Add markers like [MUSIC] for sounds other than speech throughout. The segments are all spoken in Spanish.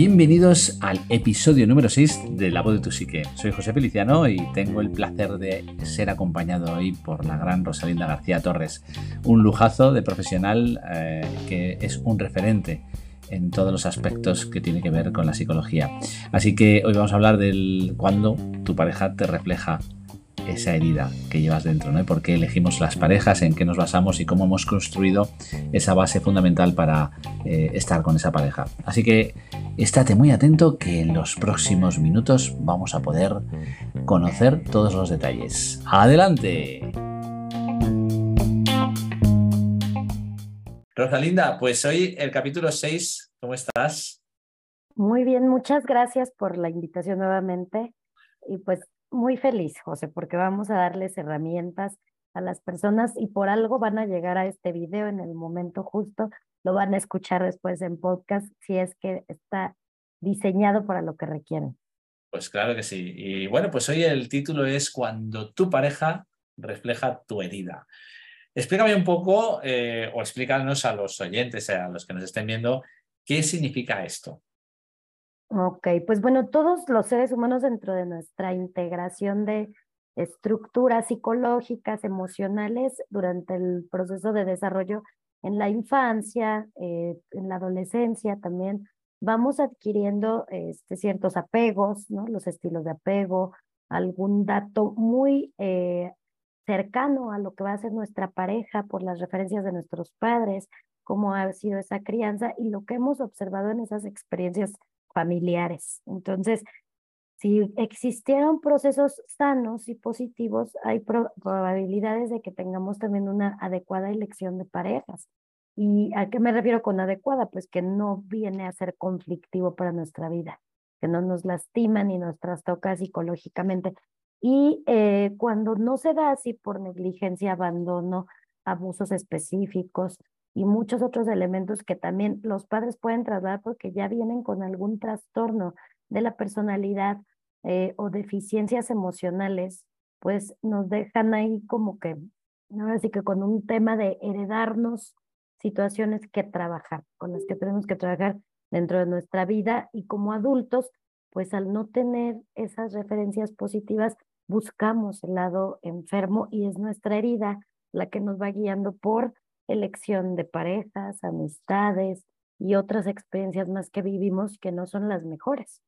Bienvenidos al episodio número 6 de La voz de tu psique. Soy José Feliciano y tengo el placer de ser acompañado hoy por la gran Rosalinda García Torres, un lujazo de profesional eh, que es un referente en todos los aspectos que tiene que ver con la psicología. Así que hoy vamos a hablar del cuando tu pareja te refleja esa herida que llevas dentro, ¿no? por qué elegimos las parejas, en qué nos basamos y cómo hemos construido esa base fundamental para eh, estar con esa pareja. Así que estate muy atento que en los próximos minutos vamos a poder conocer todos los detalles. ¡Adelante! Rosalinda, pues hoy el capítulo 6, ¿cómo estás? Muy bien, muchas gracias por la invitación nuevamente. Y pues muy feliz, José, porque vamos a darles herramientas a las personas y por algo van a llegar a este video en el momento justo, lo van a escuchar después en podcast si es que está diseñado para lo que requieren. Pues claro que sí. Y bueno, pues hoy el título es Cuando tu pareja refleja tu herida. Explícame un poco eh, o explícanos a los oyentes, a los que nos estén viendo, qué significa esto. Ok, pues bueno, todos los seres humanos dentro de nuestra integración de estructuras psicológicas, emocionales, durante el proceso de desarrollo en la infancia, eh, en la adolescencia también, vamos adquiriendo este, ciertos apegos, ¿no? Los estilos de apego, algún dato muy eh, cercano a lo que va a ser nuestra pareja por las referencias de nuestros padres, cómo ha sido esa crianza y lo que hemos observado en esas experiencias familiares. Entonces, si existieron procesos sanos y positivos, hay probabilidades de que tengamos también una adecuada elección de parejas. ¿Y a qué me refiero con adecuada? Pues que no viene a ser conflictivo para nuestra vida, que no nos lastima ni nos trastoca psicológicamente. Y eh, cuando no se da así por negligencia, abandono, abusos específicos, y muchos otros elementos que también los padres pueden trasladar porque ya vienen con algún trastorno de la personalidad eh, o deficiencias emocionales, pues nos dejan ahí como que, ahora sí que con un tema de heredarnos situaciones que trabajar, con las que tenemos que trabajar dentro de nuestra vida y como adultos, pues al no tener esas referencias positivas, buscamos el lado enfermo y es nuestra herida la que nos va guiando por elección de parejas, amistades y otras experiencias más que vivimos que no son las mejores.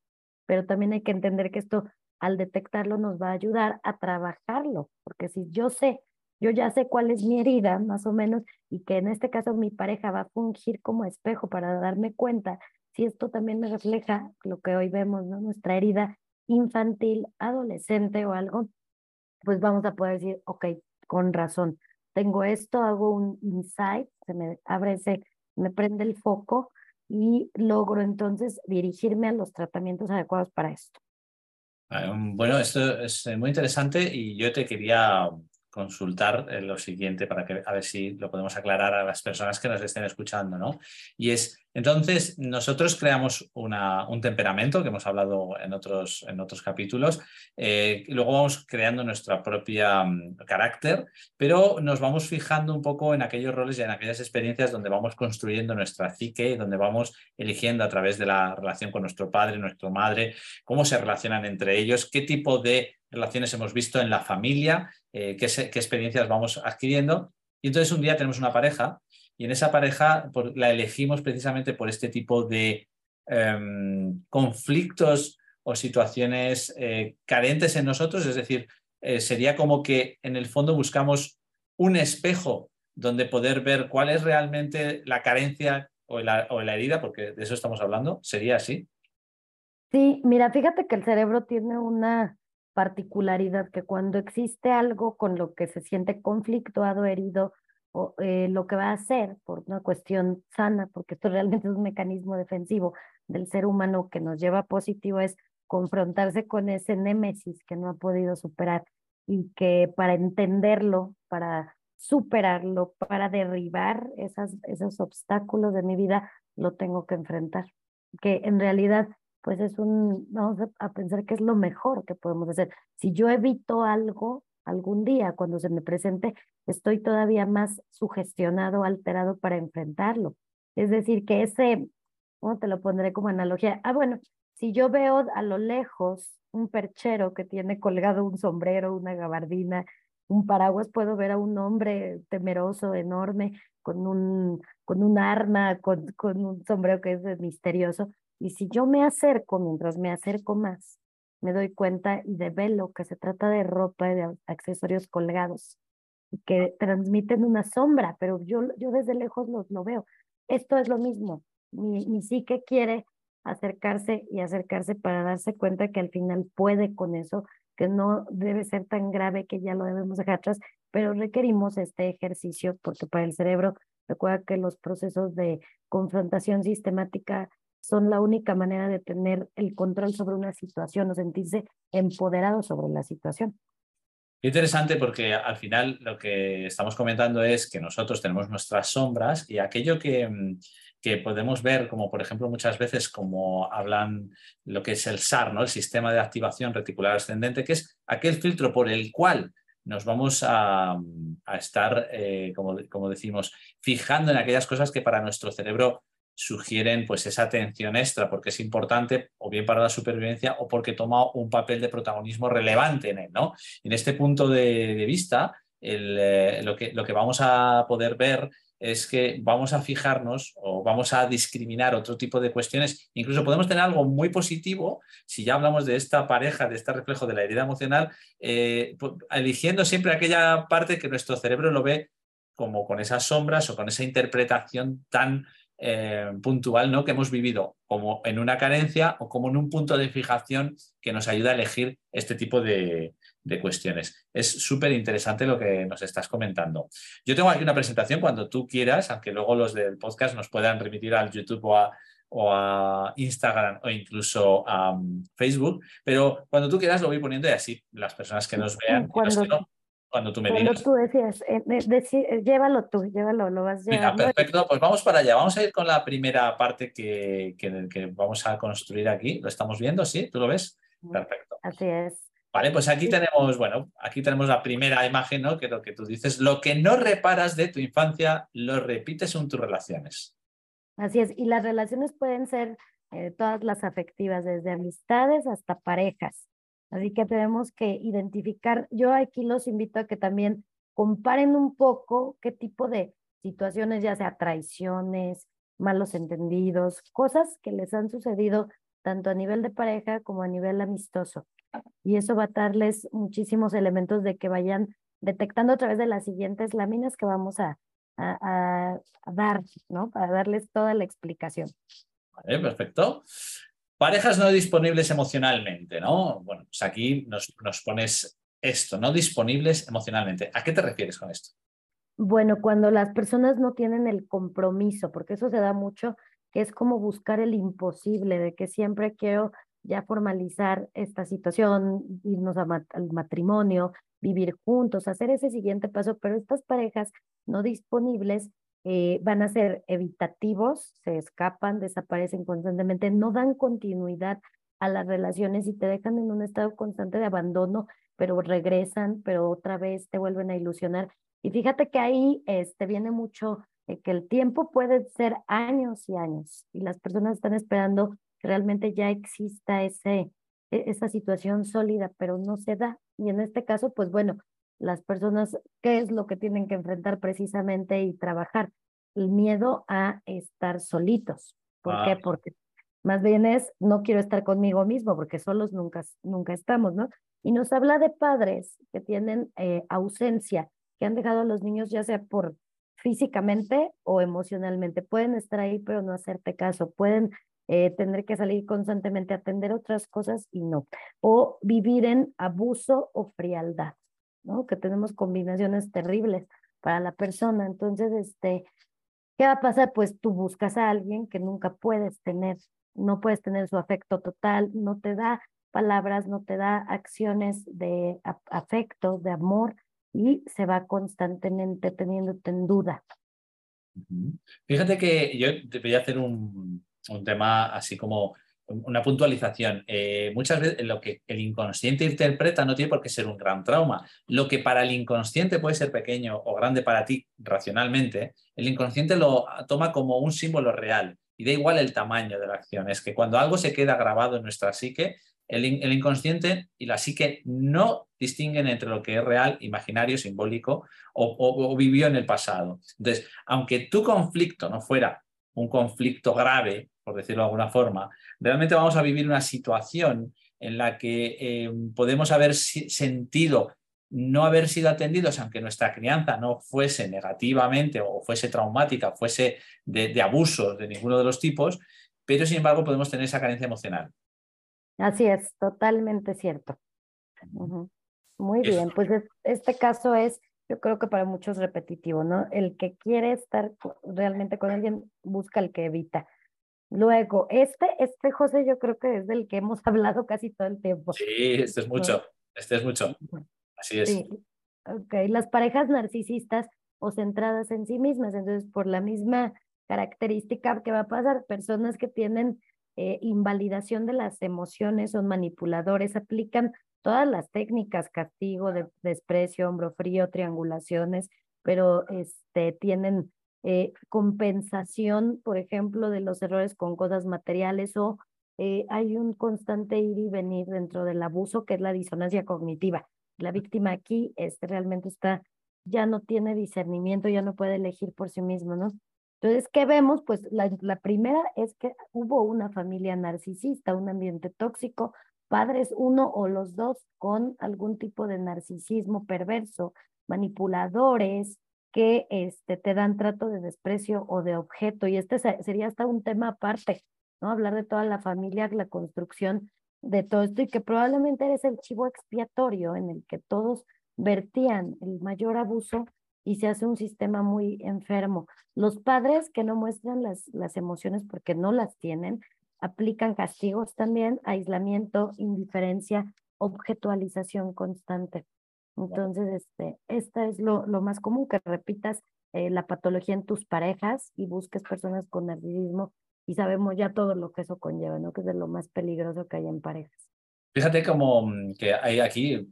Pero también hay que entender que esto al detectarlo nos va a ayudar a trabajarlo, porque si yo sé, yo ya sé cuál es mi herida más o menos y que en este caso mi pareja va a fungir como espejo para darme cuenta si esto también me refleja lo que hoy vemos, ¿no? Nuestra herida infantil, adolescente o algo, pues vamos a poder decir, ok, con razón, tengo esto, hago un insight, se me abre ese, me prende el foco y logro entonces dirigirme a los tratamientos adecuados para esto. Bueno, esto es muy interesante y yo te quería consultar lo siguiente para que a ver si lo podemos aclarar a las personas que nos estén escuchando, ¿no? Y es, entonces, nosotros creamos un temperamento que hemos hablado en otros, en otros capítulos, eh, y luego vamos creando nuestra propia mm, carácter, pero nos vamos fijando un poco en aquellos roles y en aquellas experiencias donde vamos construyendo nuestra psique, donde vamos eligiendo a través de la relación con nuestro padre, nuestra madre, cómo se relacionan entre ellos, qué tipo de relaciones hemos visto en la familia, eh, qué, experiencias vamos adquiriendo. Y entonces un día tenemos una pareja y en esa pareja la elegimos precisamente por este tipo de em, conflictos o situaciones eh, carentes en nosotros, es decir, eh, sería como que en el fondo buscamos un espejo donde poder ver cuál es realmente la carencia o la, o la herida, porque de eso estamos hablando, ¿sería así? Sí, mira, fíjate que el cerebro tiene una particularidad que cuando existe algo con lo que se siente conflictuado, herido, o, eh, lo que va a hacer por una cuestión sana, porque esto [LAUGHS] realmente es un mecanismo defensivo del ser humano que nos lleva positivo, es confrontarse con ese némesis que no ha podido superar y que para entenderlo, para superarlo, para derribar esas, esos obstáculos de mi vida, lo tengo que enfrentar. Que en realidad pues es un, vamos a pensar que es lo mejor que podemos hacer. Si yo evito algo, algún día, cuando se me presente, estoy todavía más sugestionado, alterado para enfrentarlo. Es decir, que ese, ¿cómo te lo pondré como analogía? Ah, bueno, si yo veo a lo lejos un perchero que tiene colgado un sombrero, una gabardina, un paraguas, puedo ver a un hombre temeroso, enorme, con un, con un arma, con, con un sombrero que es misterioso. Y si yo me acerco, mientras me acerco más, me doy cuenta y develo que se trata de ropa y de accesorios colgados que transmiten una sombra, pero yo, yo desde lejos lo, lo veo. Esto es lo mismo. Mi, mi psique quiere acercarse y acercarse para darse cuenta que al final puede con eso, que no debe ser tan grave que ya lo debemos dejar atrás, pero requerimos este ejercicio porque para el cerebro, recuerda que los procesos de confrontación sistemática son la única manera de tener el control sobre una situación o sentirse empoderado sobre la situación. Interesante porque al final lo que estamos comentando es que nosotros tenemos nuestras sombras y aquello que, mm, que podemos ver, como por ejemplo muchas veces como hablan lo que es el SAR, ¿no? el sistema de activación reticular ascendente, que es aquel filtro por el cual nos vamos a, estar, eh, como, como decimos, fijando en aquellas cosas que para nuestro cerebro sugieren pues esa atención extra porque es importante o bien para la supervivencia o porque toma un papel de protagonismo relevante en él. ¿no? En este punto de, vista, eh, lo, que, lo que vamos a poder ver es que vamos a fijarnos o vamos a discriminar otro tipo de cuestiones. Incluso podemos tener algo muy positivo, si ya hablamos de esta pareja, de este reflejo de la herida emocional, eh, eligiendo siempre aquella parte que nuestro cerebro lo ve como con esas sombras o con esa interpretación tan eh, puntual ¿no? que hemos vivido como en una carencia o como en un punto de fijación que nos ayuda a elegir este tipo de, cuestiones. Es súper interesante lo que nos estás comentando. Yo tengo aquí una presentación cuando tú quieras, aunque luego los del podcast nos puedan remitir al YouTube o a, Instagram o incluso a um, Facebook, pero cuando tú quieras lo voy poniendo y así las personas que nos vean, cuando tú me Cuando tú decías, eh, eh, llévalo tú, llévalo, lo vas llevando. perfecto, pues vamos para allá. Vamos a ir con la primera parte que, que, vamos a construir aquí. ¿Lo estamos viendo? ¿Sí? ¿Tú lo ves? Perfecto. Así es. Vale, pues aquí tenemos, bueno, aquí tenemos la primera imagen, ¿no? Que lo que tú dices, lo que no reparas de tu infancia, lo repites en tus relaciones. Así es, y las relaciones pueden ser eh, todas las afectivas, desde amistades hasta parejas. Así que tenemos que identificar, yo aquí los invito a que también comparen un poco qué tipo de situaciones, ya sea traiciones, malos entendidos, cosas que les han sucedido tanto a nivel de pareja como a nivel amistoso. Y eso va a darles muchísimos elementos de que vayan detectando a través de las siguientes láminas que vamos a, a, a dar, ¿no? Para darles toda la explicación. Vale, perfecto. Parejas no disponibles emocionalmente, ¿no? Bueno, pues aquí nos, nos pones esto, no disponibles emocionalmente. ¿A qué te refieres con esto? Bueno, cuando las personas no tienen el compromiso, porque eso se da mucho, que es como buscar el imposible, de que siempre quiero ya formalizar esta situación, irnos al matrimonio, vivir juntos, hacer ese siguiente paso, pero estas parejas no disponibles eh, van a ser evitativos, se escapan, desaparecen constantemente, no dan continuidad a las relaciones y te dejan en un estado constante de abandono, pero regresan, pero otra vez te vuelven a ilusionar. Y fíjate que ahí este, viene mucho que el tiempo puede ser años y años y las personas están esperando que realmente ya exista ese, e, esa situación sólida, pero no se da. Y en este caso, pues bueno, las personas, ¿qué es lo que tienen que enfrentar precisamente y trabajar? El miedo a estar solitos. ¿Por qué? Porque más bien es, no quiero estar conmigo mismo, porque solos nunca, nunca estamos, ¿no? Y nos habla de padres que tienen eh, ausencia, que han dejado a los niños ya sea por físicamente o emocionalmente. Pueden estar ahí, pero no hacerte caso. Pueden eh, tener que salir constantemente a atender otras cosas y no. O vivir en abuso o frialdad. ¿No? Que tenemos combinaciones terribles para la persona. Entonces, este, ¿qué va a pasar? Pues tú buscas a alguien que nunca puedes tener, no puedes tener su afecto total, no te da palabras, no te da acciones de afecto, de amor, y se va constantemente teniéndote en duda. Fíjate que yo te voy hacer un, un tema así como una puntualización. Eh, muchas veces lo que el inconsciente interpreta no tiene por qué ser un gran trauma. Lo que para el inconsciente puede ser pequeño o grande para ti racionalmente, el inconsciente lo toma como un símbolo real y da igual el tamaño de la acción. Es que cuando algo se queda grabado en nuestra psique, el, inconsciente y la psique no distinguen entre lo que es real, imaginario, simbólico o vivió en el pasado. Entonces, aunque tu conflicto no fuera un conflicto grave, por decirlo de alguna forma, realmente vamos a vivir una situación en la que eh, podemos haber sentido no haber sido atendidos, aunque nuestra crianza no fuese negativamente o fuese traumática, fuese de, de abusos de ninguno de los tipos, pero sin embargo podemos tener esa carencia emocional. Así es, totalmente cierto. Muy bien, pues este caso es, yo creo que para muchos repetitivo, ¿no? El que quiere estar realmente con alguien busca el que evita. Luego, este, este José, yo creo que es del que hemos [LAUGHS] hablado casi todo el tiempo. Sí, este es mucho, este es mucho. Así es. Sí. Ok, las parejas narcisistas o centradas en sí mismas, entonces por la misma característica que va a pasar, personas que tienen eh, invalidación de las emociones, son manipuladores, aplican todas las técnicas, castigo, de, desprecio, hombro frío, triangulaciones, pero este, tienen eh, compensación, por ejemplo, de los errores con cosas materiales o eh, hay un constante ir y venir dentro del abuso que es la disonancia cognitiva. La víctima aquí este, realmente está, ya no tiene discernimiento, ya no puede elegir por sí mismo, ¿no? Entonces, ¿qué vemos? Pues la, la primera es que hubo una familia narcisista, un ambiente tóxico, padres uno o los dos con algún tipo de narcisismo perverso, manipuladores, que este, te dan trato de desprecio o de objeto. Y este sería hasta un tema aparte, ¿no? Hablar de toda la familia, la construcción de todo esto y que probablemente eres el chivo expiatorio en el que todos vertían el mayor abuso y se hace un sistema muy enfermo. Los padres que no muestran las, las emociones porque no las tienen, aplican castigos también, aislamiento, indiferencia, objetualización constante. Entonces, este, esta es lo, lo más común, que repitas eh, la patología en tus parejas y busques personas con narcisismo y sabemos ya todo lo que eso conlleva, ¿no? Que es de lo más peligroso que hay en parejas. Fíjate como mm, que hay aquí,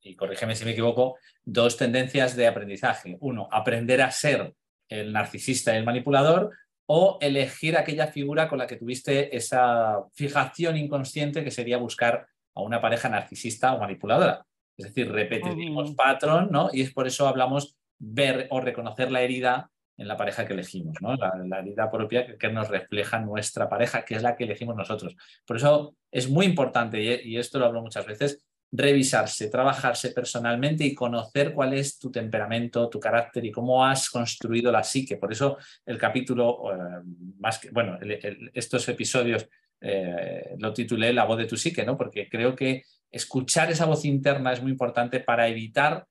y corrígeme si me equivoco, dos tendencias de aprendizaje. Uno, aprender a ser el narcisista y el manipulador o elegir aquella figura con la que tuviste esa fijación inconsciente que sería buscar a una pareja narcisista o manipuladora. Es decir, repetimos patrón, ¿no? Y es por eso hablamos ver o reconocer la herida en la pareja que elegimos, ¿no? La, herida propia que, nos refleja nuestra pareja, que es la que elegimos nosotros. Por eso es muy importante, y, esto lo hablo muchas veces, revisarse, trabajarse personalmente y conocer cuál es tu temperamento, tu carácter y cómo has construido la psique. Por eso el capítulo, eh, más que, bueno, estos episodios eh, lo titulé La voz de tu psique, ¿no? Porque creo que escuchar esa voz interna es muy importante para evitar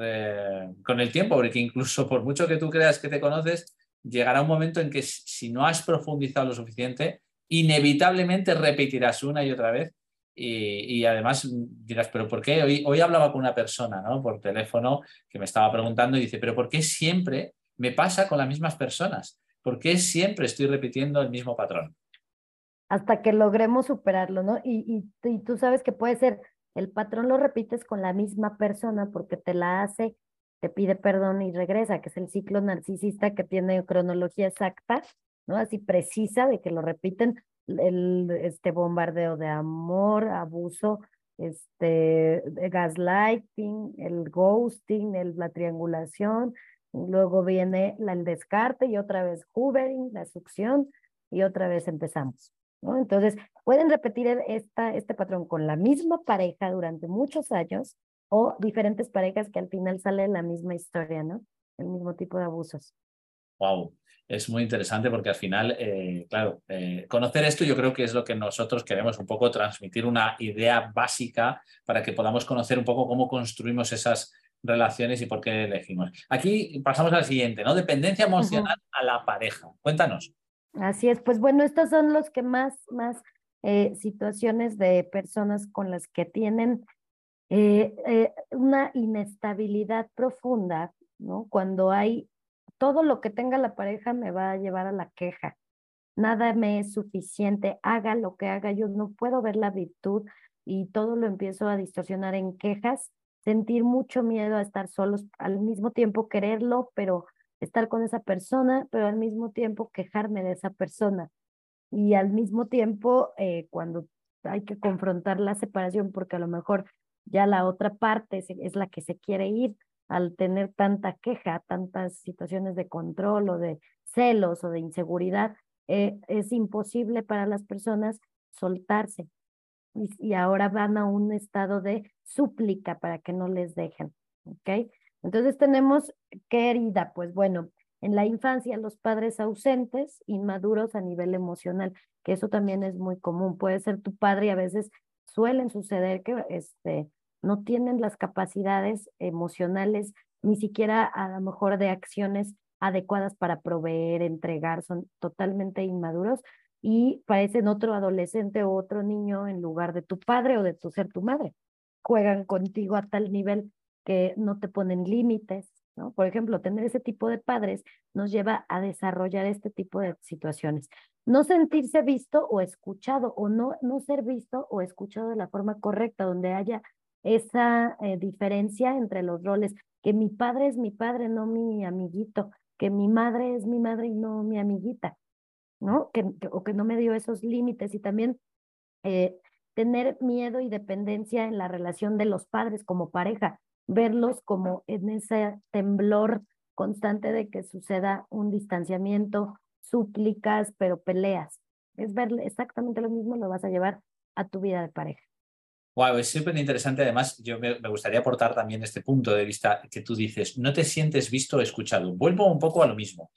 eh, con el tiempo, porque incluso por mucho que tú creas que te conoces, llegará un momento en que si no has profundizado lo suficiente, inevitablemente repetirás una y otra vez y, además dirás, pero ¿por qué? Hoy, hoy hablaba con una persona ¿no? por teléfono que me estaba preguntando y dice, pero ¿por qué siempre me pasa con las mismas personas? ¿Por qué siempre estoy repitiendo el mismo patrón? Hasta que logremos superarlo, ¿no? Y, y, tú sabes que puede ser, el patrón lo repites con la misma persona porque te la hace, te pide perdón y regresa, que es el ciclo narcisista que tiene cronología exacta, ¿no? Así precisa de que lo repiten, el este bombardeo de amor, abuso, este gaslighting, el ghosting, el, la triangulación, luego viene la, el descarte y otra vez hoovering, la succión y otra vez empezamos. Entonces, pueden repetir esta, este patrón con la misma pareja durante muchos años o diferentes parejas que al final sale la misma historia, ¿no? El mismo tipo de abusos. Wow, es muy interesante porque al final, eh, claro, eh, conocer esto yo creo que es lo que nosotros queremos un poco transmitir una idea básica para que podamos conocer un poco cómo construimos esas relaciones y por qué elegimos. Aquí pasamos al siguiente, ¿no? Dependencia emocional a la pareja. Cuéntanos. Así es, pues bueno, estos son los que más, más eh, situaciones de personas con las que tienen eh, eh, una inestabilidad profunda, ¿no? Cuando hay todo lo que tenga la pareja me va a llevar a la queja, nada me es suficiente, haga lo que haga, yo no puedo ver la virtud y todo lo empiezo a distorsionar en quejas, sentir mucho miedo a estar solos, al mismo tiempo quererlo, pero estar con esa persona, pero al mismo tiempo quejarme de esa persona. Y al mismo tiempo, eh, cuando hay que confrontar la separación, porque a lo mejor ya la otra parte es la que se quiere ir, al tener tanta queja, tantas situaciones de control o de celos o de inseguridad, eh, es imposible para las personas soltarse. Y, ahora van a un estado de súplica para que no les dejen. ¿Ok? Entonces tenemos qué herida, pues bueno, en la infancia los padres ausentes, inmaduros a nivel emocional, que eso también es muy común. Puede ser tu padre y a veces suelen suceder que este, no tienen las capacidades emocionales, ni siquiera a lo mejor de acciones adecuadas para proveer, entregar, son totalmente inmaduros y parecen otro adolescente o otro niño en lugar de tu padre o de tu ser tu madre. Juegan contigo a tal nivel que no te ponen límites, ¿no? Por ejemplo, tener ese tipo de padres nos lleva a desarrollar este tipo de situaciones. No sentirse visto o escuchado o no, no ser visto o escuchado de la forma correcta, donde haya esa eh, diferencia entre los roles, que mi padre es mi padre, no mi amiguito, que mi madre es mi madre y no mi amiguita, ¿no? Que, o que no me dio esos límites y también eh, tener miedo y dependencia en la relación de los padres como pareja, verlos como en ese temblor constante de que suceda un distanciamiento, súplicas, pero peleas. Es ver exactamente lo mismo, lo vas a llevar a tu vida de pareja. Wow, es súper interesante. Además, yo me, gustaría aportar también este punto de vista que tú dices, no te sientes visto o escuchado. Vuelvo un poco a lo mismo.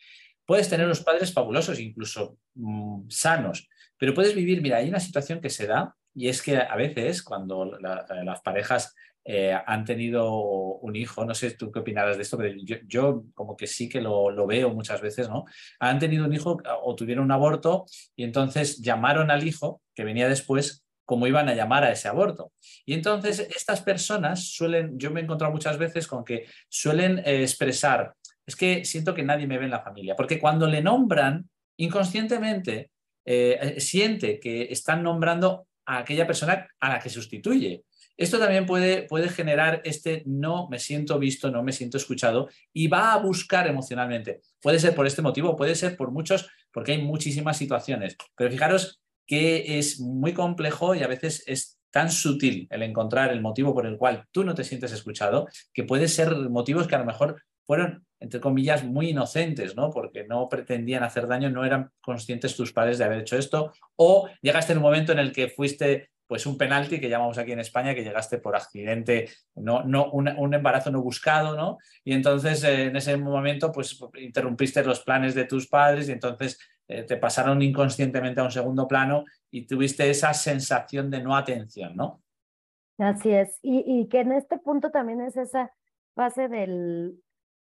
Puedes tener los padres fabulosos, incluso mm, sanos, pero puedes vivir, mira, hay una situación que se da y es que a veces cuando las parejas eh, han tenido un hijo, no sé tú qué opinarás de esto, pero yo, como que sí que lo, veo muchas veces, ¿no? Han tenido un hijo o tuvieron un aborto y entonces llamaron al hijo que venía después cómo iban a llamar a ese aborto. Y entonces estas personas suelen, yo me he encontrado muchas veces con que suelen eh, expresar, es que siento que nadie me ve en la familia, porque cuando le nombran, inconscientemente eh, siente que están nombrando a aquella persona a la que sustituye. Esto también puede, puede generar este no me siento visto, no me siento escuchado y va a buscar emocionalmente. Puede ser por este motivo, puede ser por muchos, porque hay muchísimas situaciones. Pero fijaros que es muy complejo y a veces es tan sutil el encontrar el motivo por el cual tú no te sientes escuchado, que puede ser motivos que a lo mejor fueron, entre comillas, muy inocentes, ¿no? Porque no pretendían hacer daño, no eran conscientes tus padres de haber hecho esto, o llegaste en un momento en el que fuiste pues un penalti que llamamos aquí en España, que llegaste por accidente, no, no, un, embarazo no buscado, ¿no? Y entonces eh, en ese momento pues interrumpiste los planes de tus padres y entonces eh, te pasaron inconscientemente a un segundo plano y tuviste esa sensación de no atención, ¿no? Así es, y, que en este punto también es esa fase del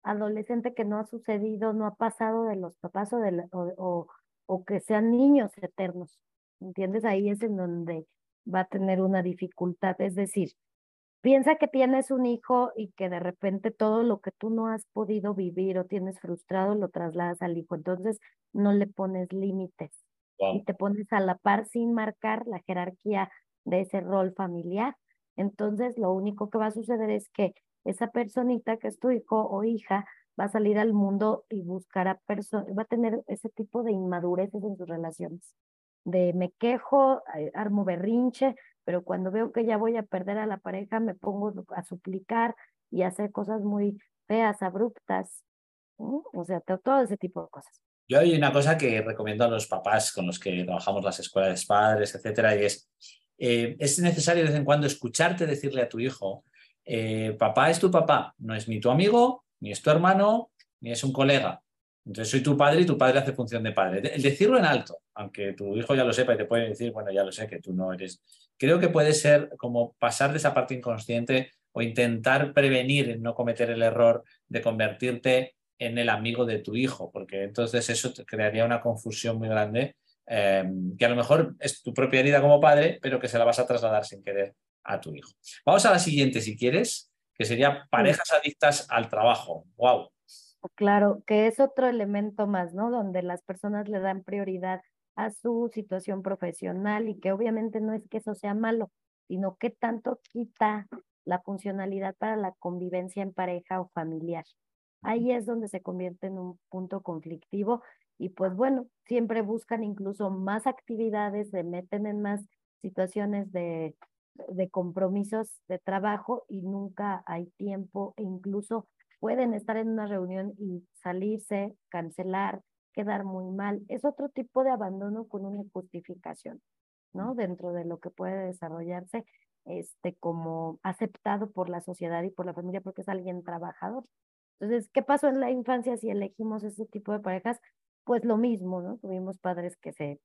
adolescente que no ha sucedido, no ha pasado de los papás o, de o, o que sean niños eternos, ¿entiendes? Ahí es en donde va a tener una dificultad, es decir, Piensa que tienes un hijo y que de repente todo lo que tú no has podido vivir o tienes frustrado lo trasladas al hijo. Entonces no le pones límites y te pones a la par sin marcar la jerarquía de ese rol familiar. Entonces lo único que va a suceder es que esa personita que es tu hijo o hija va a salir al mundo y buscará personas, va a tener ese tipo de inmadureces en sus relaciones de me quejo, eh, armo berrinche, pero cuando veo que ya voy a perder a la pareja, me pongo a suplicar y a hacer cosas muy feas, abruptas, o sea, todo ese tipo de cosas. Yo hay una cosa que recomiendo a los papás con los que trabajamos las escuelas de padres, etcétera, y es, eh, es necesario de vez en cuando escucharte decirle a tu hijo, eh, papá es tu papá, no es ni tu amigo, ni es tu hermano, ni es un colega. Entonces soy tu padre y tu padre hace función de padre. El decirlo en alto, aunque tu hijo ya lo sepa y te puede decir, bueno, ya lo sé que tú no eres. Creo que puede ser como pasar de esa parte inconsciente o intentar prevenir no cometer el error de convertirte en el amigo de tu hijo, porque entonces eso te crearía una confusión muy grande, em, que a lo mejor es tu propia herida como padre, pero que se la vas a trasladar sin querer a tu hijo. Vamos a la siguiente, si quieres, que sería parejas adictas al trabajo. ¡Wow! Claro, que es otro elemento más, ¿no? Donde las personas le dan prioridad a su situación profesional y que obviamente no es que eso sea malo, sino que tanto quita la funcionalidad para la convivencia en pareja o familiar. Ahí es donde se convierte en un punto conflictivo y pues bueno, siempre buscan incluso más actividades, se meten en más situaciones de, de compromisos de trabajo y nunca hay tiempo e incluso pueden estar en una reunión y salirse, cancelar, quedar muy mal. Es otro tipo de abandono con una justificación, ¿no? Dentro de lo que puede desarrollarse este, como aceptado por la sociedad y por la familia porque es alguien trabajador. Entonces, ¿qué pasó en la infancia si elegimos ese tipo de parejas? Pues lo mismo, ¿no? Tuvimos padres que se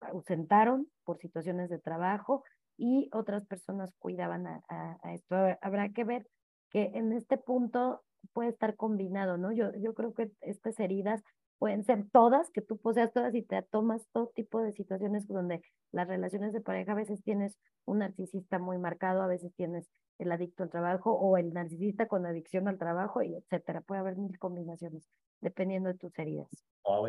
ausentaron por situaciones de trabajo y otras personas cuidaban a, a esto. Habrá que ver que en este punto puede estar combinado, ¿no? Yo, yo creo que estas heridas pueden ser todas, que tú poseas todas y te tomas todo tipo de situaciones donde las relaciones de pareja a veces tienes un narcisista muy marcado, a veces tienes el adicto al trabajo o el narcisista con adicción al trabajo y etcétera. Puede haber mil combinaciones dependiendo de tus heridas.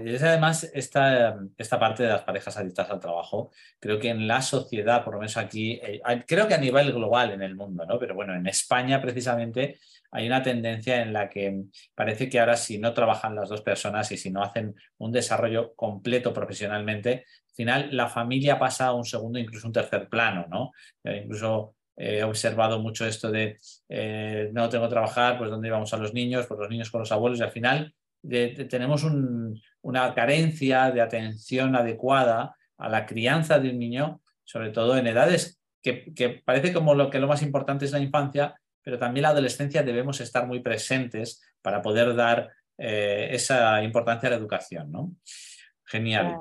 y es además esta, esta parte de las parejas adictas al trabajo, creo que en la sociedad, por lo menos aquí, eh, creo que a nivel global en el mundo, ¿no? Pero bueno, en España precisamente hay una tendencia en la que parece que ahora si no trabajan las dos personas y si no hacen un desarrollo completo profesionalmente, al final la familia pasa a un segundo, incluso un tercer plano, ¿no? Eh, incluso he observado mucho esto de eh, no tengo que trabajar, pues dónde íbamos a los niños, pues los niños con los abuelos y al final tenemos una carencia de atención adecuada a la crianza de un niño, sobre todo en edades que, que, parece como lo que lo más importante es la infancia, pero también la adolescencia debemos estar muy presentes para poder dar eh, esa importancia a la educación. ¿no? Genial.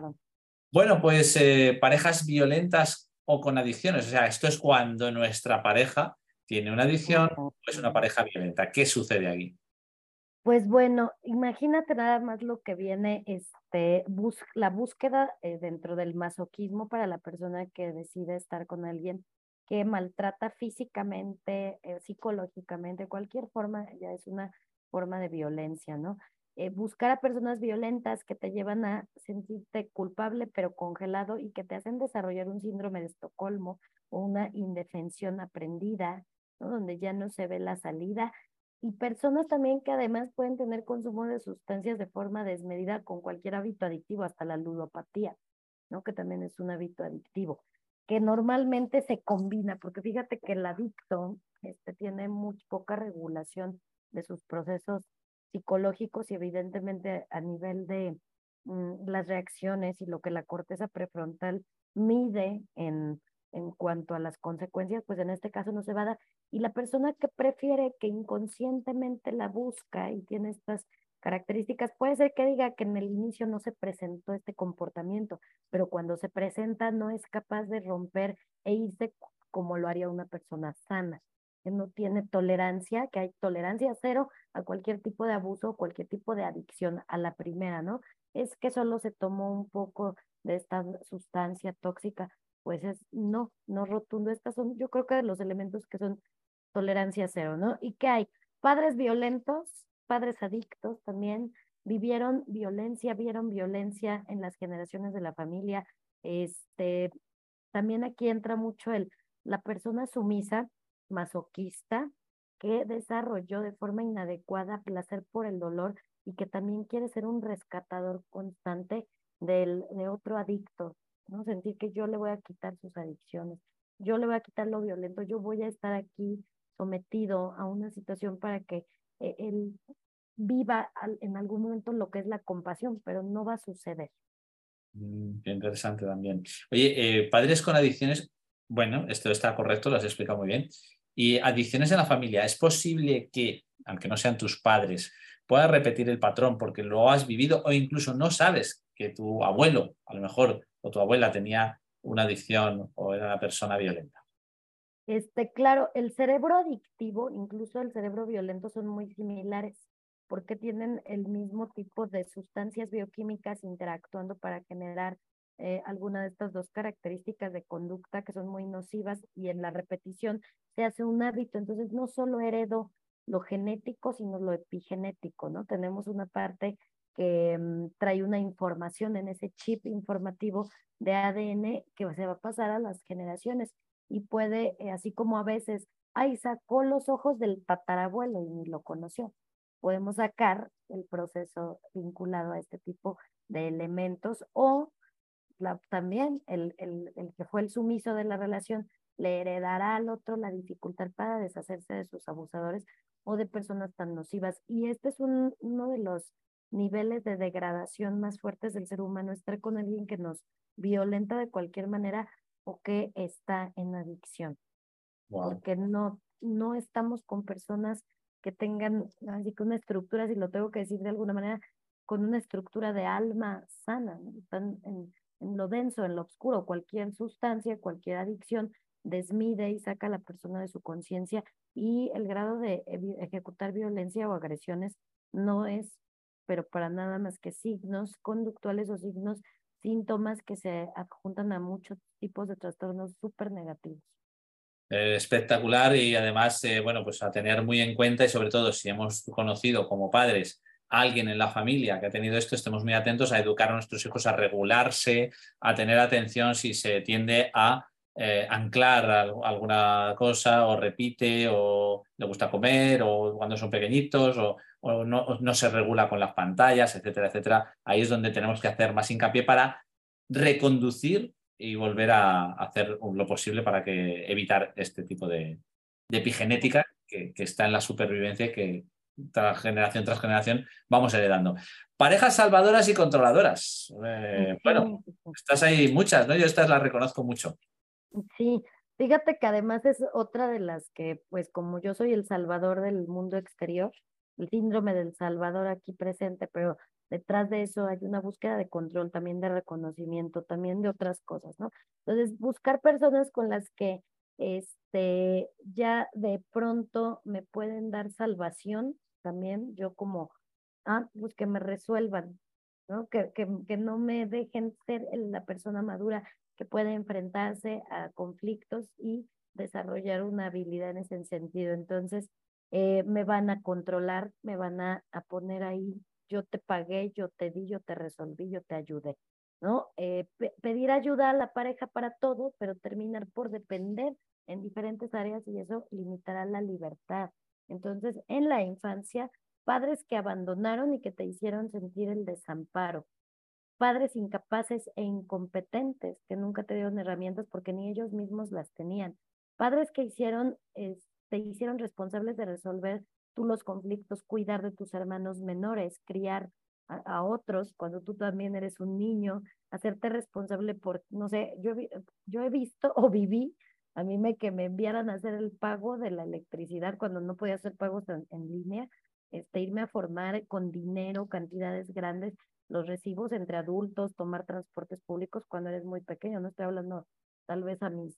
Bueno, pues eh, parejas violentas o con adicciones, o sea, esto es cuando nuestra pareja tiene una adicción o es una pareja violenta. ¿Qué sucede aquí? Pues bueno, imagínate nada más lo que viene, este, la búsqueda eh, dentro del masoquismo para la persona que decide estar con alguien que maltrata físicamente, eh, psicológicamente, cualquier forma, ya es una forma de violencia, ¿no? Eh, buscar a personas violentas que te llevan a sentirte culpable pero congelado y que te hacen desarrollar un síndrome de Estocolmo o una indefensión aprendida, donde ya no se ve la salida y personas también que además pueden tener consumo de sustancias de forma desmedida con cualquier hábito adictivo, hasta la ludopatía, ¿no? Que también es un hábito adictivo, que normalmente se combina, porque fíjate que el adicto este, tiene muy poca regulación de sus procesos psicológicos y evidentemente a nivel de mm, las reacciones y lo que la corteza prefrontal mide en en cuanto a las consecuencias, pues en este caso no se va a dar. Y la persona que prefiere, que inconscientemente la busca y tiene estas características, puede ser que diga que en el inicio no se presentó este comportamiento, pero cuando se presenta no es capaz de romper e irse como lo haría una persona sana, que no tiene tolerancia, que hay tolerancia cero a cualquier tipo de abuso, cualquier tipo de adicción a la primera, ¿no? Es que solo se tomó un poco de esta sustancia tóxica, pues es no, no rotundo. Estas son, yo creo que los elementos que son tolerancia cero, ¿no? ¿Y qué hay? Padres violentos, padres adictos también, vivieron violencia, vieron violencia en las generaciones de la familia. Este, también aquí entra mucho el, la persona sumisa, masoquista, que desarrolló de forma inadecuada placer por el dolor y que también quiere ser un rescatador constante del, de otro adicto, ¿no? Sentir que yo le voy a quitar sus adicciones, yo le voy a quitar lo violento, yo voy a estar aquí sometido a una situación para que eh, él viva en algún momento lo que es la compasión, pero no va a suceder. Mm, interesante también. Oye, eh, padres con adicciones, bueno, esto está correcto, lo has explicado muy bien. Y adicciones en la familia, ¿es posible que, aunque no sean tus padres, puedas repetir el patrón porque lo has vivido o incluso no sabes que tu abuelo, a lo mejor o tu abuela tenía una adicción o era una persona violenta. Este, claro, el cerebro adictivo, incluso el cerebro violento, son muy similares porque tienen el mismo tipo de sustancias bioquímicas interactuando para generar eh, alguna de estas dos características de conducta que son muy nocivas y en la repetición se hace un hábito. Entonces, no solo heredo lo genético, sino lo epigenético, ¿no? Tenemos una parte que mm, trae una información en ese chip informativo de ADN que se va a pasar a las generaciones y puede, eh, así como a veces, ay, sacó los ojos del tatarabuelo y ni lo conoció. Podemos sacar el proceso vinculado a este tipo de elementos o también el, el, el que fue el sumiso de la relación le heredará al otro la dificultad para deshacerse de sus abusadores o de personas tan nocivas. Y este es un, uno de los niveles de degradación más fuertes del ser humano, estar con alguien que nos violenta de cualquier manera o que está en adicción. Porque no, no estamos con personas que tengan así que una estructura, si lo tengo que decir de alguna manera, con una estructura de alma sana, están en, en lo denso, en lo oscuro, cualquier sustancia, cualquier adicción desmide y saca a la persona de su conciencia y el grado de ejecutar violencia o agresiones no es, pero para nada más que signos conductuales o signos, síntomas que se adjuntan a muchos tipos de trastornos súper negativos. Eh, espectacular y además, eh, bueno, pues a tener muy en cuenta y sobre todo si hemos conocido como padres alguien en la familia que ha tenido esto, estemos muy atentos a educar a nuestros hijos a regularse, a tener atención si se tiende a eh, anclar alguna cosa o repite o le gusta comer o cuando son pequeñitos o, no, se regula con las pantallas, etcétera, etcétera. Ahí es donde tenemos que hacer más hincapié para reconducir y volver a hacer lo posible para que evitar este tipo de, epigenética que, está en la supervivencia y que tras generación tras generación vamos heredando. Parejas salvadoras y controladoras. Eh, bueno, estás ahí muchas, ¿no? Yo estas las reconozco mucho. Sí, fíjate que además es otra de las que, pues como yo soy el salvador del mundo exterior, el síndrome del salvador aquí presente, pero detrás de eso hay una búsqueda de control, también de reconocimiento, también de otras cosas, ¿no? Entonces, buscar personas con las que este, ya de pronto me pueden dar salvación, también yo como, ah, pues que me resuelvan, ¿no? Que, que, que no me dejen ser la persona madura que puede enfrentarse a conflictos y desarrollar una habilidad en ese sentido. Entonces, eh, me van a controlar, me van a, poner ahí, yo te pagué, yo te di, yo te resolví, yo te ayudé, ¿no? Eh, pedir ayuda a la pareja para todo, pero terminar por depender en diferentes áreas y eso limitará la libertad. Entonces, en la infancia, padres que abandonaron y que te hicieron sentir el desamparo, padres incapaces e incompetentes que nunca te dieron herramientas porque ni ellos mismos las tenían. Padres que hicieron, te hicieron responsables de resolver tú los conflictos, cuidar de tus hermanos menores, criar a, otros cuando tú también eres un niño, hacerte responsable por, no sé, yo, yo he visto o viví a mí me que me enviaran a hacer el pago de la electricidad cuando no podía hacer pagos en, en línea, este, irme a formar con dinero, cantidades grandes, los recibos entre adultos, tomar transportes públicos cuando eres muy pequeño, no estoy hablando tal vez a mis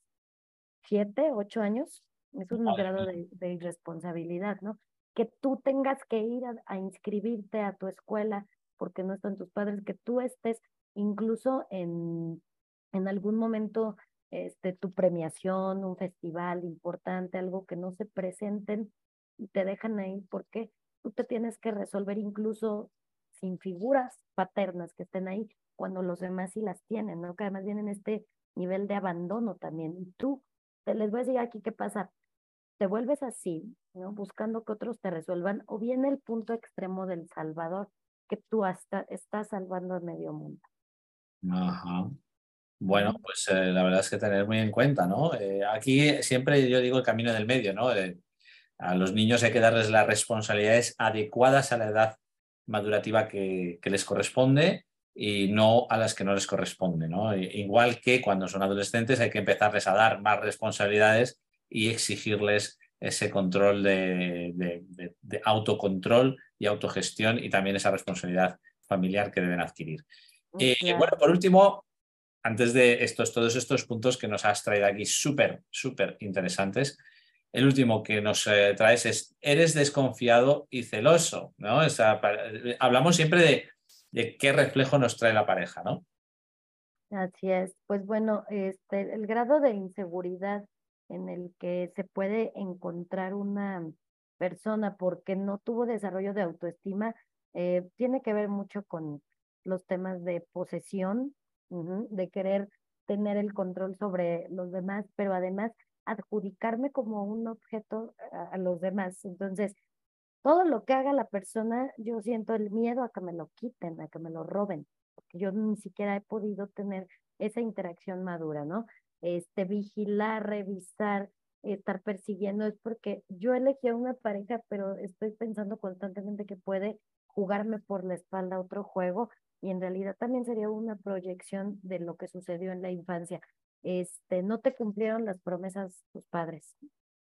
siete, ocho años, es un grado de, irresponsabilidad, ¿no? Que tú tengas que ir a, inscribirte a tu escuela porque no están tus padres, que tú estés incluso en, en algún momento este, tu premiación, un festival importante, algo que no se presenten y te dejan ahí porque tú te tienes que resolver incluso sin figuras paternas que estén ahí cuando los demás sí las tienen, ¿no? Que además vienen este nivel de abandono también. Y tú, te les voy a decir aquí qué pasa, te vuelves así, ¿no? Buscando que otros te resuelvan, o viene el punto extremo del Salvador, que tú hasta estás salvando a medio mundo. Ajá. Bueno, pues eh, la verdad es que tener muy en cuenta, ¿no? Eh, aquí siempre yo digo el camino del medio, ¿no? a los niños hay que darles las responsabilidades adecuadas a la edad madurativa que, les corresponde y no a las que no les corresponde. ¿no? Igual que cuando son adolescentes hay que empezarles a dar más responsabilidades y exigirles ese control de, autocontrol y autogestión y también esa responsabilidad familiar que deben adquirir. Y eh, bueno, por último, antes de estos, todos estos puntos que nos has traído aquí súper, súper interesantes, el último que nos eh, traes es, eres desconfiado y celoso, ¿no? hablamos siempre de, qué reflejo nos trae la pareja, ¿no? Así es. Pues bueno, este, el grado de inseguridad en el que se puede encontrar una persona porque no tuvo desarrollo de autoestima Eh, tiene que ver mucho con los temas de posesión, de querer tener el control sobre los demás, pero además adjudicarme como un objeto a, los demás. Entonces, todo lo que haga la persona, yo siento el miedo a que me lo quiten, a que me lo roben, porque yo ni siquiera he podido tener esa interacción madura, ¿no? Este, vigilar, revisar, estar persiguiendo, es porque yo elegí a una pareja, pero estoy pensando constantemente que puede jugarme por la espalda otro juego y en realidad también sería una proyección de lo que sucedió en la infancia. Este, no te cumplieron las promesas tus padres.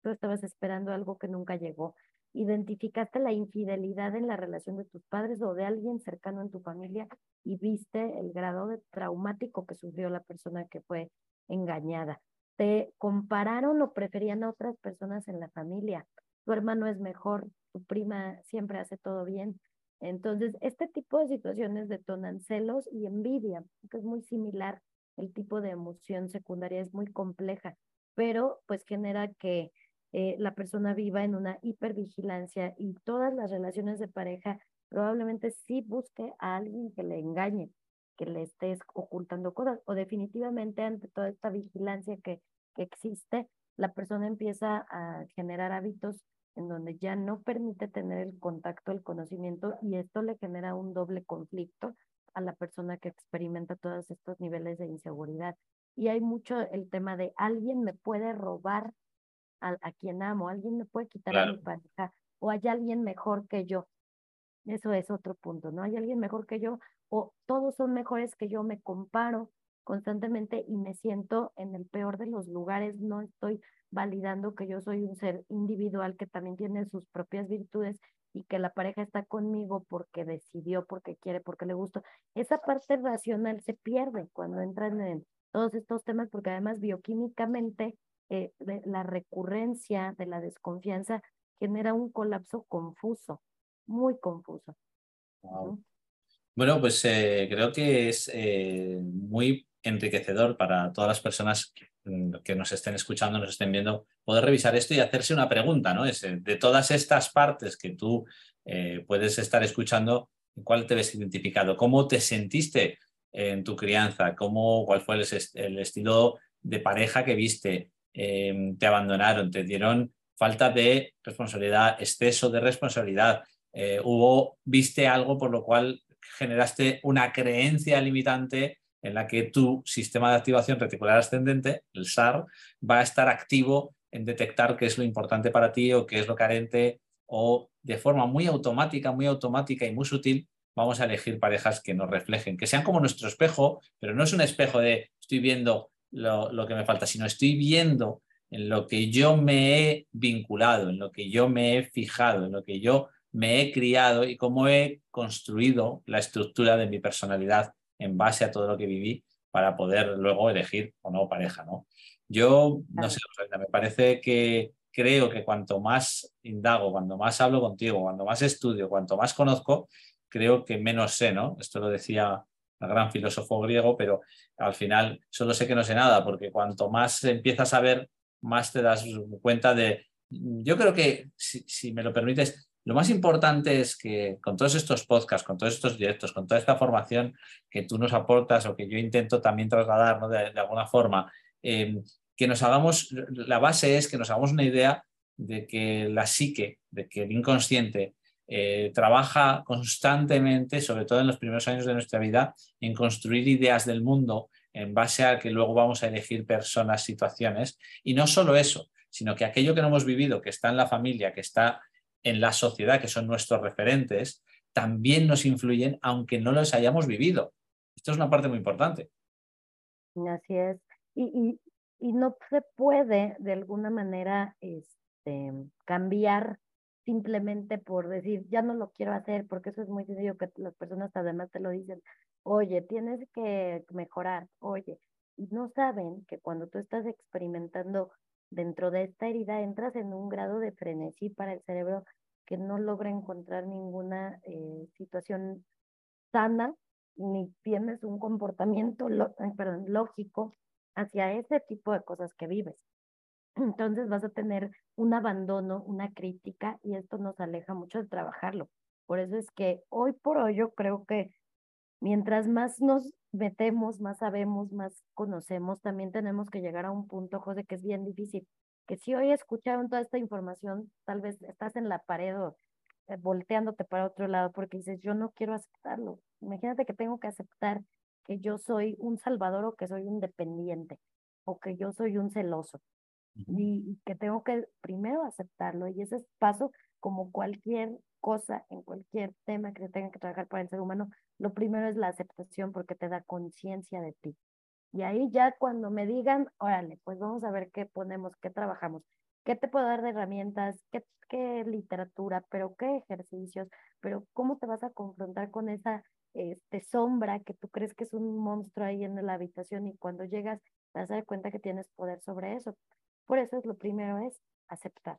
Tú estabas esperando algo que nunca llegó. Identificaste la infidelidad en la relación de tus padres o de alguien cercano en tu familia y viste el grado de traumático que sufrió la persona que fue engañada. Te compararon o preferían a otras personas en la familia. Tu hermano es mejor, tu prima siempre hace todo bien. Entonces, este tipo de situaciones detonan celos y envidia, que es muy similar. El tipo de emoción secundaria es muy compleja, pero pues genera que eh, la persona viva en una hipervigilancia y todas las relaciones de pareja probablemente sí busque a alguien que le engañe, que le estés ocultando cosas, o definitivamente ante toda esta vigilancia que, que existe, la persona empieza a generar hábitos en donde ya no permite tener el contacto, el conocimiento y esto le genera un doble conflicto a la persona que experimenta todos estos niveles de inseguridad. Y hay mucho el tema de alguien me puede robar a, quien amo, alguien me puede quitar a mi pareja o hay alguien mejor que yo. Eso es otro punto, ¿no? Hay alguien mejor que yo o todos son mejores que yo, me comparo constantemente y me siento en el peor de los lugares, no estoy validando que yo soy un ser individual que también tiene sus propias virtudes y que la pareja está conmigo porque decidió, porque quiere, porque le gusta. Esa parte racional se pierde cuando entran en todos estos temas porque además bioquímicamente eh, la recurrencia de la desconfianza genera un colapso confuso, muy confuso. Bueno, pues eh, creo que es eh, muy enriquecedor para todas las personas mm, que nos estén escuchando, nos estén viendo, poder revisar esto y hacerse una pregunta, ¿no? De todas estas partes que tú eh, puedes estar escuchando, ¿cuál te ves identificado? ¿Cómo te sentiste en tu crianza? ¿Cómo, ¿Cuál fue el, estilo de pareja que viste? Em, ¿Te abandonaron? ¿Te dieron falta de responsabilidad, exceso de responsabilidad? Eh, ¿Hubo, viste algo por lo cual generaste una creencia limitante en la que tu sistema de activación reticular ascendente, el SAR, va a estar activo en detectar qué es lo importante para ti o qué es lo carente o de forma muy automática, muy automática y muy sutil vamos a elegir parejas que nos reflejen, que sean como nuestro espejo, pero no es un espejo de estoy viendo lo, que me falta, sino estoy viendo en lo que yo me he vinculado, en lo que yo me he fijado, en lo que yo me he criado y cómo he construido la estructura de mi personalidad en base a todo lo que viví para poder luego elegir o no pareja, ¿no? Yo, no sé, me parece que creo que cuanto más indago, cuando más hablo contigo, cuando más estudio, cuanto más conozco, creo que menos sé, ¿no? Esto lo decía el gran filósofo griego, pero al final solo sé que no sé nada, porque cuanto más empiezas a ver, más te das cuenta de... Yo creo que, si, si me lo permites, lo más importante es que con todos estos podcasts, con todos estos directos, con toda esta formación que tú nos aportas o que yo intento también trasladar de, alguna forma, em, que nos hagamos, la base es que nos hagamos una idea de que la psique, de que el inconsciente eh, trabaja constantemente, sobre todo en los primeros años de nuestra vida, en construir ideas del mundo en base a que luego vamos a elegir personas, situaciones. Y no solo eso, sino que aquello que no hemos vivido, que está en la familia, que está en la sociedad, que son nuestros referentes, también nos influyen aunque no los hayamos vivido. Esto es una parte muy importante. Así es. Y, y, no se puede de alguna manera este, cambiar simplemente por decir, ya no lo quiero hacer, porque eso es muy sencillo que las personas además te lo dicen, oye, tienes que mejorar, oye, y no saben que cuando tú estás experimentando dentro de esta herida entras en un grado de frenesí para el cerebro que no logra encontrar ninguna eh, situación sana ni tienes un comportamiento perdón, lógico hacia ese tipo de cosas que vives. Entonces vas a tener un abandono, una crítica y esto nos aleja mucho de trabajarlo, Por eso es que hoy por hoy yo creo que mientras más nos metemos, más sabemos, más conocemos, también tenemos que llegar a un punto, José, que es bien difícil, que si hoy escucharon toda esta información, tal vez estás en la pared o eh, volteándote para otro lado porque dices, yo no quiero aceptarlo. Imagínate que tengo que aceptar que yo soy un salvador o que soy un dependiente o que yo soy un celoso y, que tengo que primero aceptarlo y ese es paso como cualquier cosa en cualquier tema que se tenga que trabajar para el ser humano, lo primero es la aceptación porque te da conciencia de ti. Y ahí ya cuando me digan, órale, pues vamos a ver qué ponemos, qué trabajamos, qué te puedo dar de herramientas, qué, qué literatura, pero qué ejercicios, pero cómo te vas a confrontar con esa este, sombra que tú crees que es un monstruo ahí en la habitación y cuando llegas te vas a dar cuenta que tienes poder sobre eso. Por eso es lo primero es aceptar.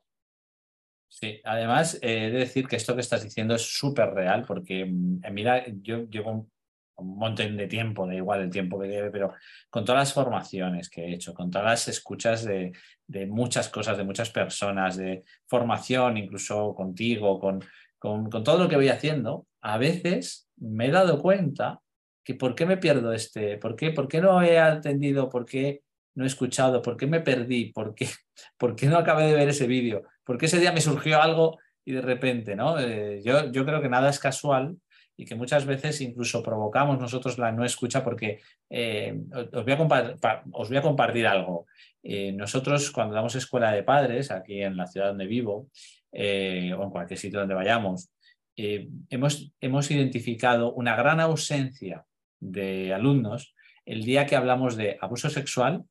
Sí, además he de decir que esto que estás diciendo es súper real porque mm, mira, yo llevo un montón de tiempo, da igual el tiempo que lleve, pero con todas las formaciones que he hecho, con todas las escuchas de, de muchas cosas, de muchas personas, de formación, incluso contigo, con, con, con, todo lo que voy haciendo, a veces me he dado cuenta que por qué me pierdo este, por qué, por qué no he atendido, por qué no he escuchado, por qué me perdí, por qué, [LAUGHS] por qué no acabé de ver ese vídeo, por qué ese día me surgió algo y de repente, ¿no? Eh, yo, creo que nada es casual y que muchas veces incluso provocamos nosotros la no escucha porque eh, os, voy a os, voy a compartir algo. Eh, nosotros cuando damos escuela de padres aquí en la ciudad donde vivo o en cualquier sitio donde vayamos, hemos, hemos identificado una gran ausencia de alumnos el día que hablamos de abuso sexual,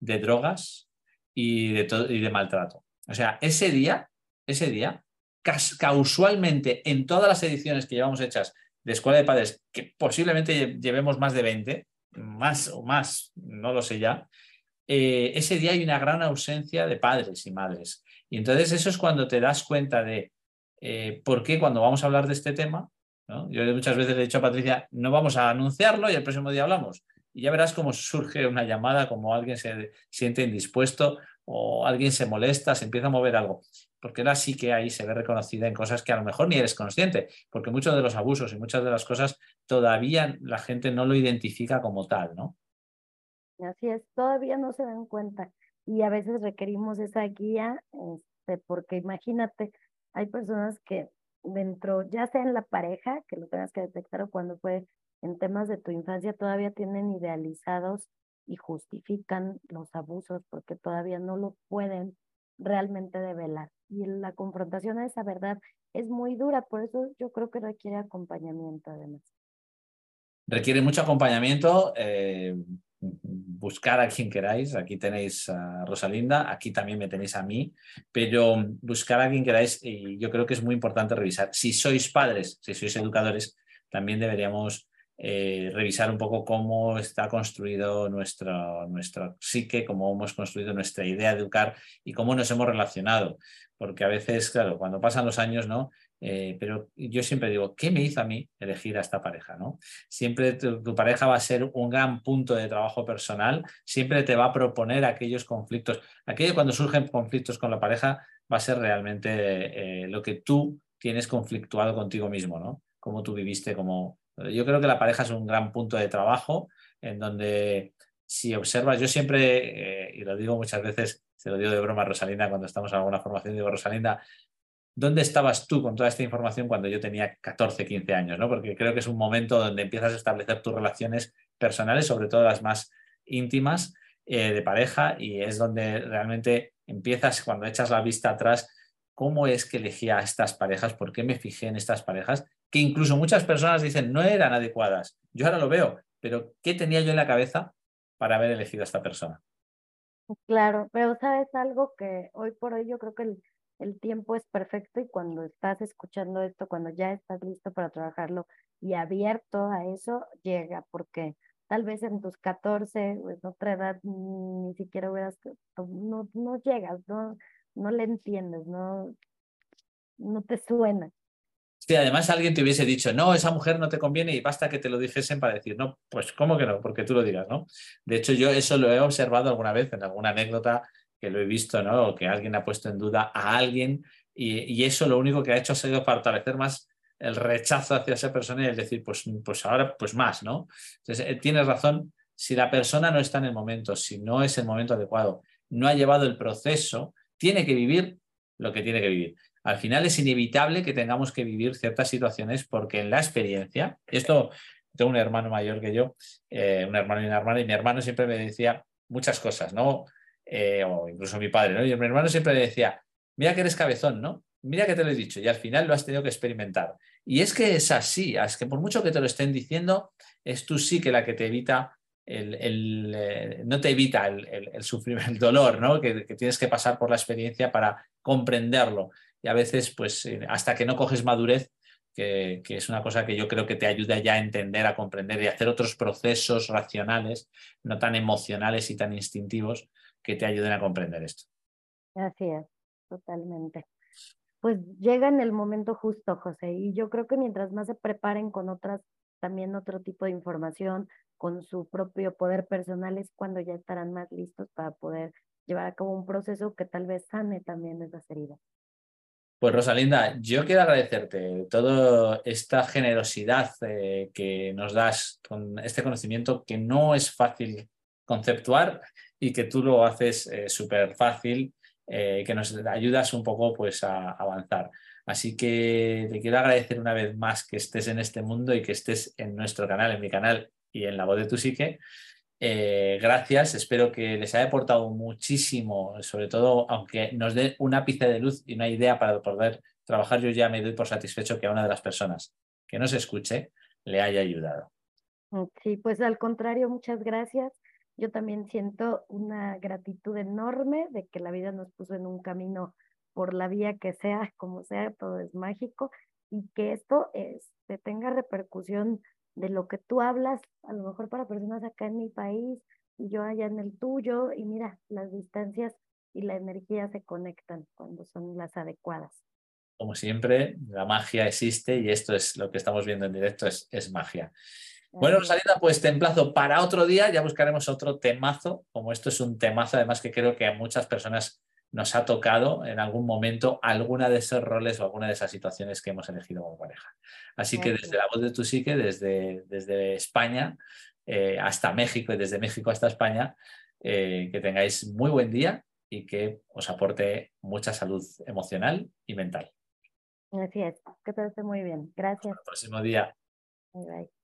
de drogas y de, y de maltrato. O sea, ese día, ese día, casualmente en todas las ediciones que llevamos hechas de Escuela de Padres, que posiblemente llevemos más de 20, más o más, no lo sé ya, eh, ese día hay una gran ausencia de padres y madres. Y entonces eso es cuando te das cuenta de eh, por qué cuando vamos a hablar de este tema, yo muchas veces le he dicho a Patricia, no vamos a anunciarlo y el próximo día hablamos. Y ya verás cómo surge una llamada, como alguien se siente indispuesto o alguien se molesta, se empieza a mover algo. Porque sí que ahí se ve reconocida en cosas que a lo mejor ni eres consciente, porque muchos de los abusos y muchas de las cosas todavía la gente no lo identifica como tal, ¿no? Así es, todavía no se dan cuenta y a veces requerimos esa guía, este, porque imagínate, hay personas que dentro, ya sea en la pareja, que lo tengas que detectar o cuando fue en temas de tu infancia todavía tienen idealizados y justifican los abusos porque todavía no lo pueden realmente develar. Y la confrontación a esa verdad es muy dura, por eso yo creo que requiere acompañamiento además. Requiere mucho acompañamiento, eh, buscar a quien queráis, aquí tenéis a Rosalinda, aquí también me tenéis a mí, pero buscar a quien queráis y yo creo que es muy importante revisar. Si sois padres, si sois educadores, también deberíamos eh, revisar un poco cómo está construido nuestro, nuestro psique, cómo hemos construido nuestra idea de educar y cómo nos hemos relacionado. Porque a veces, claro, cuando pasan los años, ¿no? Eh, pero yo siempre digo, ¿qué me hizo a mí elegir a esta pareja? ¿no? Siempre tu, pareja va a ser un gran punto de trabajo personal, siempre te va a proponer aquellos conflictos. Aquello cuando surgen conflictos con la pareja va a ser realmente eh, lo que tú tienes conflictuado contigo mismo, ¿no? Cómo tú viviste, cómo, yo creo que la pareja es un gran punto de trabajo en donde si observas, yo siempre, eh, y lo digo muchas veces, se lo digo de broma a Rosalinda cuando estamos en alguna formación, digo, Rosalinda, ¿dónde estabas tú con toda esta información cuando yo tenía 14, 15 años? ¿no? Porque creo que es un momento donde empiezas a establecer tus relaciones personales, sobre todo las más íntimas eh, de pareja, y es donde realmente empiezas, cuando echas la vista atrás, cómo es que elegía a estas parejas, por qué me fijé en estas parejas, que incluso muchas personas dicen no eran adecuadas. Yo ahora lo veo, pero ¿qué tenía yo en la cabeza para haber elegido a esta persona? Claro, pero sabes algo que hoy por hoy yo creo que el, el tiempo es perfecto y cuando estás escuchando esto, cuando ya estás listo para trabajarlo y abierto a eso, llega, porque tal vez en tus 14, pues, en otra edad, ni siquiera hubieras, no, no llegas, no, no le entiendes, no, no te suena. Si además alguien te hubiese dicho, no, esa mujer no te conviene y basta que te lo dijesen para decir, no, pues ¿cómo que no? Porque tú lo digas, ¿no? De hecho, yo eso lo he observado alguna vez en alguna anécdota que lo he visto, ¿no? que alguien ha puesto en duda a alguien y, y eso lo único que ha hecho ha sido fortalecer más el rechazo hacia esa persona y el decir, pues, pues ahora, pues más, ¿no? Entonces, eh, tienes razón, si la persona no está en el momento, si no es el momento adecuado, no ha llevado el proceso, tiene que vivir lo que tiene que vivir. Al final es inevitable que tengamos que vivir ciertas situaciones porque en la experiencia, esto tengo un hermano mayor que yo, eh, un hermano y una hermana, y mi hermano siempre me decía muchas cosas, ¿no? Eh, o incluso mi padre, ¿no? Y mi hermano siempre me decía, mira que eres cabezón, ¿no? Mira que te lo he dicho y al final lo has tenido que experimentar. Y es que es así, es que por mucho que te lo estén diciendo, es tú sí que la que te evita el, eh, no te evita el, el, sufrimiento, el dolor, ¿no? Que, tienes que pasar por la experiencia para comprenderlo. Y a veces, pues, eh, hasta que no coges madurez, que, es una cosa que yo creo que te ayuda ya a entender, a comprender y a hacer otros procesos racionales, no tan emocionales y tan instintivos, que te ayuden a comprender esto. Así totalmente. Pues llega en el momento justo, José, y yo creo que mientras más se preparen con otras, también otro tipo de información, con su propio poder personal, es cuando ya estarán más listos para poder llevar a cabo un proceso que tal vez sane también esas heridas. Pues Rosalinda, yo quiero agradecerte toda esta generosidad eh, que nos das con este conocimiento que no es fácil conceptuar y que tú lo haces eh, súper fácil, eh, que nos ayudas un poco pues, a avanzar. Así que te quiero agradecer una vez más que estés en este mundo y que estés en nuestro canal, en mi canal y en la voz de tu psique. Eh, gracias, espero que les haya aportado muchísimo, sobre todo aunque nos dé un ápice de luz y una idea para poder trabajar, yo ya me doy por satisfecho que a una de las personas que nos escuche le haya ayudado. Sí, pues al contrario, muchas gracias. Yo también siento una gratitud enorme de que la vida nos puso en un camino por la vía que sea, como sea, todo es mágico y que esto este, tenga repercusión de lo que tú hablas, a lo mejor para personas acá en mi país y yo allá en el tuyo y mira, las distancias y la energía se conectan cuando son las adecuadas. Como siempre, la magia existe y esto es lo que estamos viendo en directo, es, es magia. Bueno, Rosalina, pues te emplazo para otro día, ya buscaremos otro temazo, como esto es un temazo, además que creo que a muchas personas nos ha tocado en algún momento alguna de esos roles o alguna de esas situaciones que hemos elegido como pareja. Así que desde la voz de tu psique, desde, desde España eh, hasta México y desde México hasta España, eh, que tengáis muy buen día y que os aporte mucha salud emocional y mental. Así es, que todo esté muy bien. Gracias. Hasta el próximo día. Bye bye.